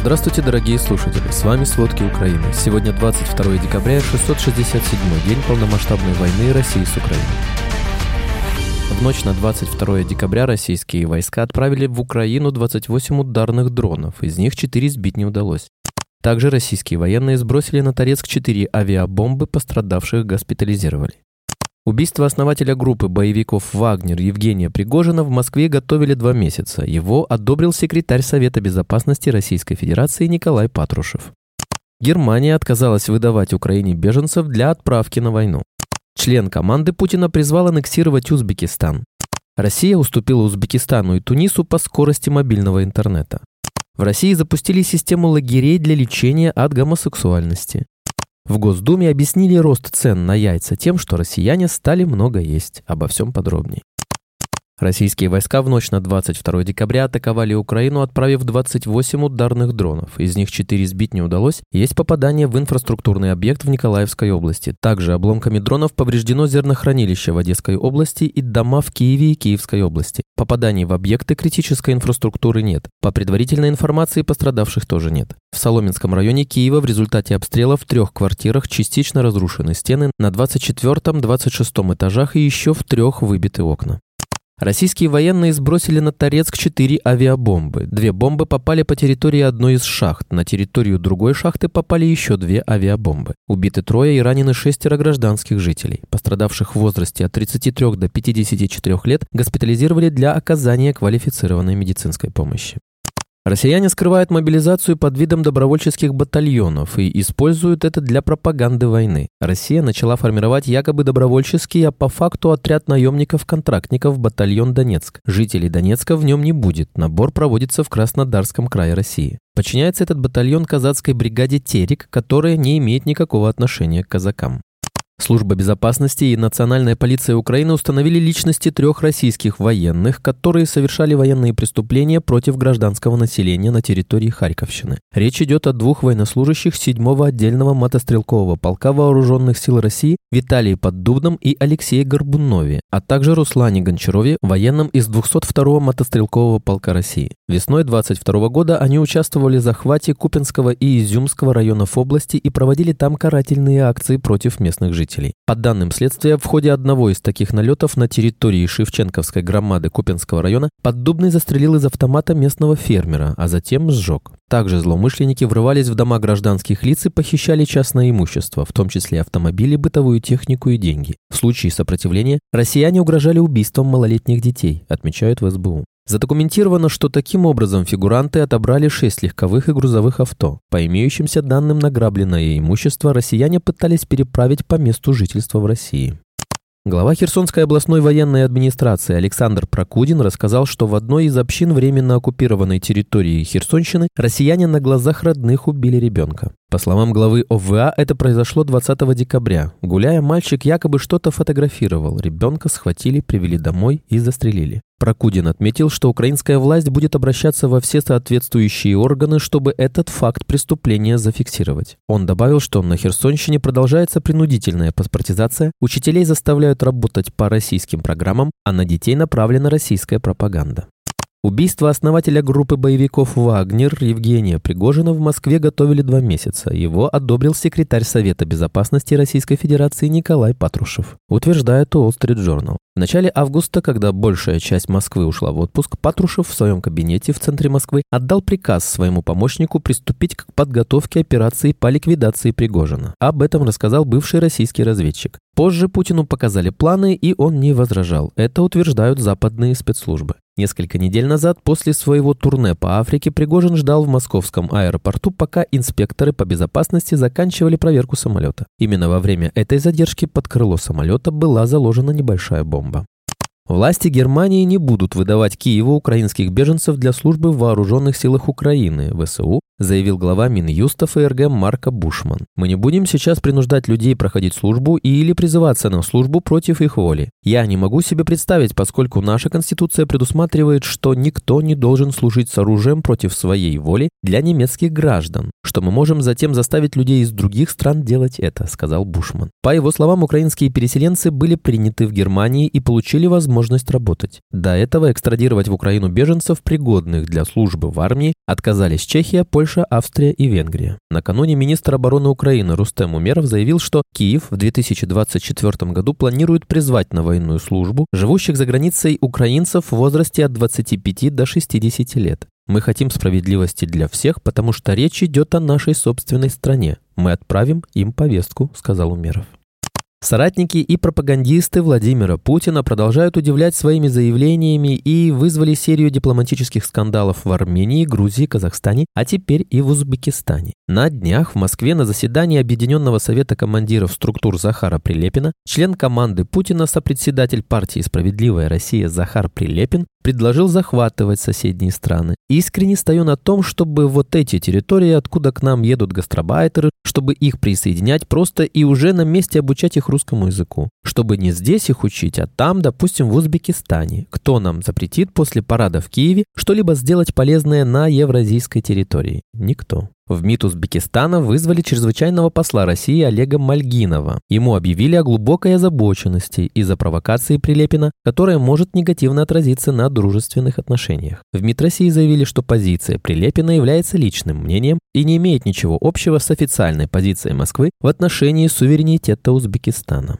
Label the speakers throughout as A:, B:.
A: Здравствуйте, дорогие слушатели! С вами «Сводки Украины». Сегодня 22 декабря, 667 день полномасштабной войны России с Украиной. В ночь на 22 декабря российские войска отправили в Украину 28 ударных дронов, из них 4 сбить не удалось. Также российские военные сбросили на Торецк 4 авиабомбы, пострадавших госпитализировали. Убийство основателя группы боевиков «Вагнер» Евгения Пригожина в Москве готовили два месяца. Его одобрил секретарь Совета безопасности Российской Федерации Николай Патрушев. Германия отказалась выдавать Украине беженцев для отправки на войну. Член команды Путина призвал аннексировать Узбекистан. Россия уступила Узбекистану и Тунису по скорости мобильного интернета. В России запустили систему лагерей для лечения от гомосексуальности. В Госдуме объяснили рост цен на яйца тем, что россияне стали много есть. Обо всем подробнее. Российские войска в ночь на 22 декабря атаковали Украину, отправив 28 ударных дронов. Из них 4 сбить не удалось. Есть попадание в инфраструктурный объект в Николаевской области. Также обломками дронов повреждено зернохранилище в Одесской области и дома в Киеве и Киевской области. Попаданий в объекты критической инфраструктуры нет. По предварительной информации пострадавших тоже нет. В Соломенском районе Киева в результате обстрела в трех квартирах частично разрушены стены, на 24-26 этажах и еще в трех выбиты окна. Российские военные сбросили на Торецк четыре авиабомбы. Две бомбы попали по территории одной из шахт. На территорию другой шахты попали еще две авиабомбы. Убиты трое и ранены шестеро гражданских жителей. Пострадавших в возрасте от 33 до 54 лет госпитализировали для оказания квалифицированной медицинской помощи. Россияне скрывают мобилизацию под видом добровольческих батальонов и используют это для пропаганды войны. Россия начала формировать якобы добровольческий, а по факту отряд наемников-контрактников батальон Донецк. Жителей Донецка в нем не будет. Набор проводится в Краснодарском крае России. Подчиняется этот батальон казацкой бригаде «Терек», которая не имеет никакого отношения к казакам. Служба безопасности и Национальная полиция Украины установили личности трех российских военных, которые совершали военные преступления против гражданского населения на территории Харьковщины. Речь идет о двух военнослужащих 7-го отдельного мотострелкового полка Вооруженных сил России Виталии Поддубном и Алексее Горбунове, а также Руслане Гончарове, военном из 202-го мотострелкового полка России. Весной 22 года они участвовали в захвате Купинского и Изюмского районов области и проводили там карательные акции против местных жителей жителей. По данным следствия, в ходе одного из таких налетов на территории Шевченковской громады Купинского района Поддубный застрелил из автомата местного фермера, а затем сжег. Также злоумышленники врывались в дома гражданских лиц и похищали частное имущество, в том числе автомобили, бытовую технику и деньги. В случае сопротивления россияне угрожали убийством малолетних детей, отмечают в СБУ. Задокументировано, что таким образом фигуранты отобрали шесть легковых и грузовых авто. По имеющимся данным, награбленное имущество россияне пытались переправить по месту жительства в России. Глава Херсонской областной военной администрации Александр Прокудин рассказал, что в одной из общин временно оккупированной территории Херсонщины россияне на глазах родных убили ребенка. По словам главы ОВА, это произошло 20 декабря. Гуляя, мальчик якобы что-то фотографировал. Ребенка схватили, привели домой и застрелили. Прокудин отметил, что украинская власть будет обращаться во все соответствующие органы, чтобы этот факт преступления зафиксировать. Он добавил, что на Херсонщине продолжается принудительная паспортизация, учителей заставляют работать по российским программам, а на детей направлена российская пропаганда. Убийство основателя группы боевиков «Вагнер» Евгения Пригожина в Москве готовили два месяца. Его одобрил секретарь Совета безопасности Российской Федерации Николай Патрушев, утверждает Wall Street Journal. В начале августа, когда большая часть Москвы ушла в отпуск, Патрушев в своем кабинете в центре Москвы отдал приказ своему помощнику приступить к подготовке операции по ликвидации Пригожина. Об этом рассказал бывший российский разведчик. Позже Путину показали планы, и он не возражал. Это утверждают западные спецслужбы. Несколько недель назад, после своего турне по Африке, Пригожин ждал в московском аэропорту, пока инспекторы по безопасности заканчивали проверку самолета. Именно во время этой задержки под крыло самолета была заложена небольшая бомба. Власти Германии не будут выдавать Киеву украинских беженцев для службы в вооруженных силах Украины, ВСУ, заявил глава Минюста ФРГ Марка Бушман. Мы не будем сейчас принуждать людей проходить службу или призываться на службу против их воли. Я не могу себе представить, поскольку наша Конституция предусматривает, что никто не должен служить с оружием против своей воли для немецких граждан, что мы можем затем заставить людей из других стран делать это, сказал Бушман. По его словам, украинские переселенцы были приняты в Германии и получили возможность работать. До этого экстрадировать в Украину беженцев, пригодных для службы в армии, отказались Чехия, Польша, Польша, Австрия и Венгрия. Накануне министр обороны Украины Рустем Умеров заявил, что Киев в 2024 году планирует призвать на военную службу живущих за границей украинцев в возрасте от 25 до 60 лет. Мы хотим справедливости для всех, потому что речь идет о нашей собственной стране. Мы отправим им повестку, сказал Умеров. Соратники и пропагандисты Владимира Путина продолжают удивлять своими заявлениями и вызвали серию дипломатических скандалов в Армении, Грузии, Казахстане, а теперь и в Узбекистане. На днях в Москве на заседании Объединенного совета командиров структур Захара Прилепина член команды Путина, сопредседатель партии «Справедливая Россия» Захар Прилепин предложил захватывать соседние страны. Искренне стою на том, чтобы вот эти территории, откуда к нам едут гастробайтеры, чтобы их присоединять просто и уже на месте обучать их русскому языку. Чтобы не здесь их учить, а там, допустим, в Узбекистане. Кто нам запретит после парада в Киеве что-либо сделать полезное на евразийской территории? Никто. В МИД Узбекистана вызвали чрезвычайного посла России Олега Мальгинова. Ему объявили о глубокой озабоченности из-за провокации Прилепина, которая может негативно отразиться на дружественных отношениях. В МИД России заявили, что позиция Прилепина является личным мнением и не имеет ничего общего с официальной позицией Москвы в отношении суверенитета Узбекистана.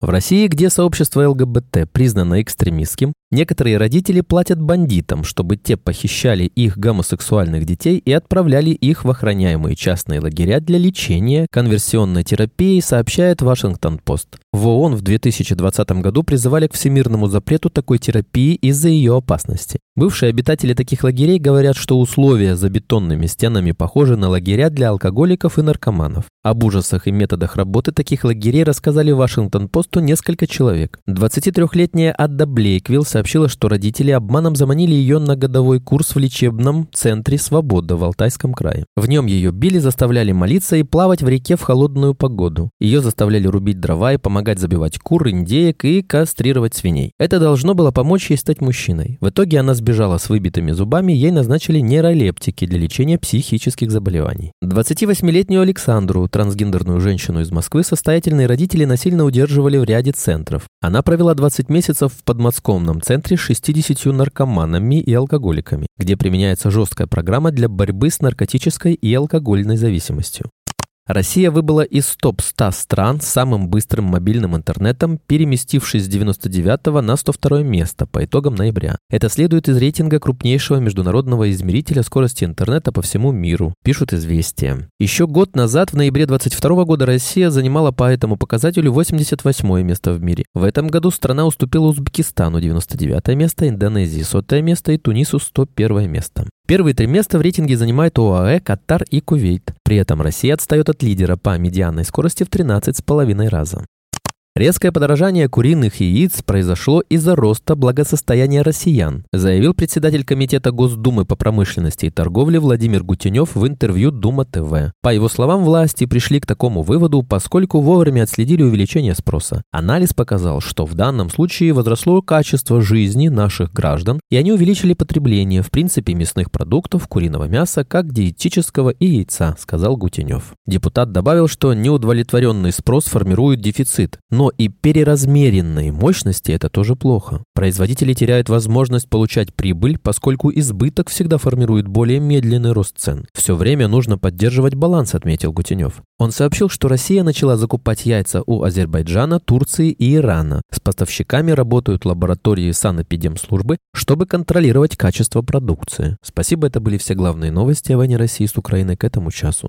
A: В России, где сообщество ЛГБТ признано экстремистским, Некоторые родители платят бандитам, чтобы те похищали их гомосексуальных детей и отправляли их в охраняемые частные лагеря для лечения, конверсионной терапии, сообщает Вашингтон-Пост. В ООН в 2020 году призывали к всемирному запрету такой терапии из-за ее опасности. Бывшие обитатели таких лагерей говорят, что условия за бетонными стенами похожи на лагеря для алкоголиков и наркоманов. Об ужасах и методах работы таких лагерей рассказали Вашингтон-Посту несколько человек. 23-летняя Адда Блейквилл сообщила, что родители обманом заманили ее на годовой курс в лечебном центре «Свобода» в Алтайском крае. В нем ее били, заставляли молиться и плавать в реке в холодную погоду. Ее заставляли рубить дрова и помогать забивать кур, индеек и кастрировать свиней. Это должно было помочь ей стать мужчиной. В итоге она сбежала с выбитыми зубами, ей назначили нейролептики для лечения психических заболеваний. 28-летнюю Александру, трансгендерную женщину из Москвы, состоятельные родители насильно удерживали в ряде центров. Она провела 20 месяцев в подмосковном центре с 60 наркоманами и алкоголиками, где применяется жесткая программа для борьбы с наркотической и алкогольной зависимостью. Россия выбыла из топ-100 стран с самым быстрым мобильным интернетом, переместившись с 99 на 102 место по итогам ноября. Это следует из рейтинга крупнейшего международного измерителя скорости интернета по всему миру, пишут «Известия». Еще год назад, в ноябре 22 года, Россия занимала по этому показателю 88 место в мире. В этом году страна уступила Узбекистану 99 место, Индонезии 100 место и Тунису 101 место. Первые три места в рейтинге занимают ОАЭ, Катар и Кувейт. При этом Россия отстает от лидера по медианной скорости в 13,5 раза. Резкое подорожание куриных яиц произошло из-за роста благосостояния россиян, заявил председатель Комитета Госдумы по промышленности и торговле Владимир Гутенев в интервью Дума ТВ. По его словам, власти пришли к такому выводу, поскольку вовремя отследили увеличение спроса. Анализ показал, что в данном случае возросло качество жизни наших граждан, и они увеличили потребление, в принципе, мясных продуктов, куриного мяса, как диетического и яйца, сказал Гутенев. Депутат добавил, что неудовлетворенный спрос формирует дефицит, и переразмеренные мощности – это тоже плохо. Производители теряют возможность получать прибыль, поскольку избыток всегда формирует более медленный рост цен. Все время нужно поддерживать баланс, отметил Гутенев. Он сообщил, что Россия начала закупать яйца у Азербайджана, Турции и Ирана. С поставщиками работают лаборатории санэпидемслужбы, чтобы контролировать качество продукции. Спасибо, это были все главные новости о войне России с Украиной к этому часу.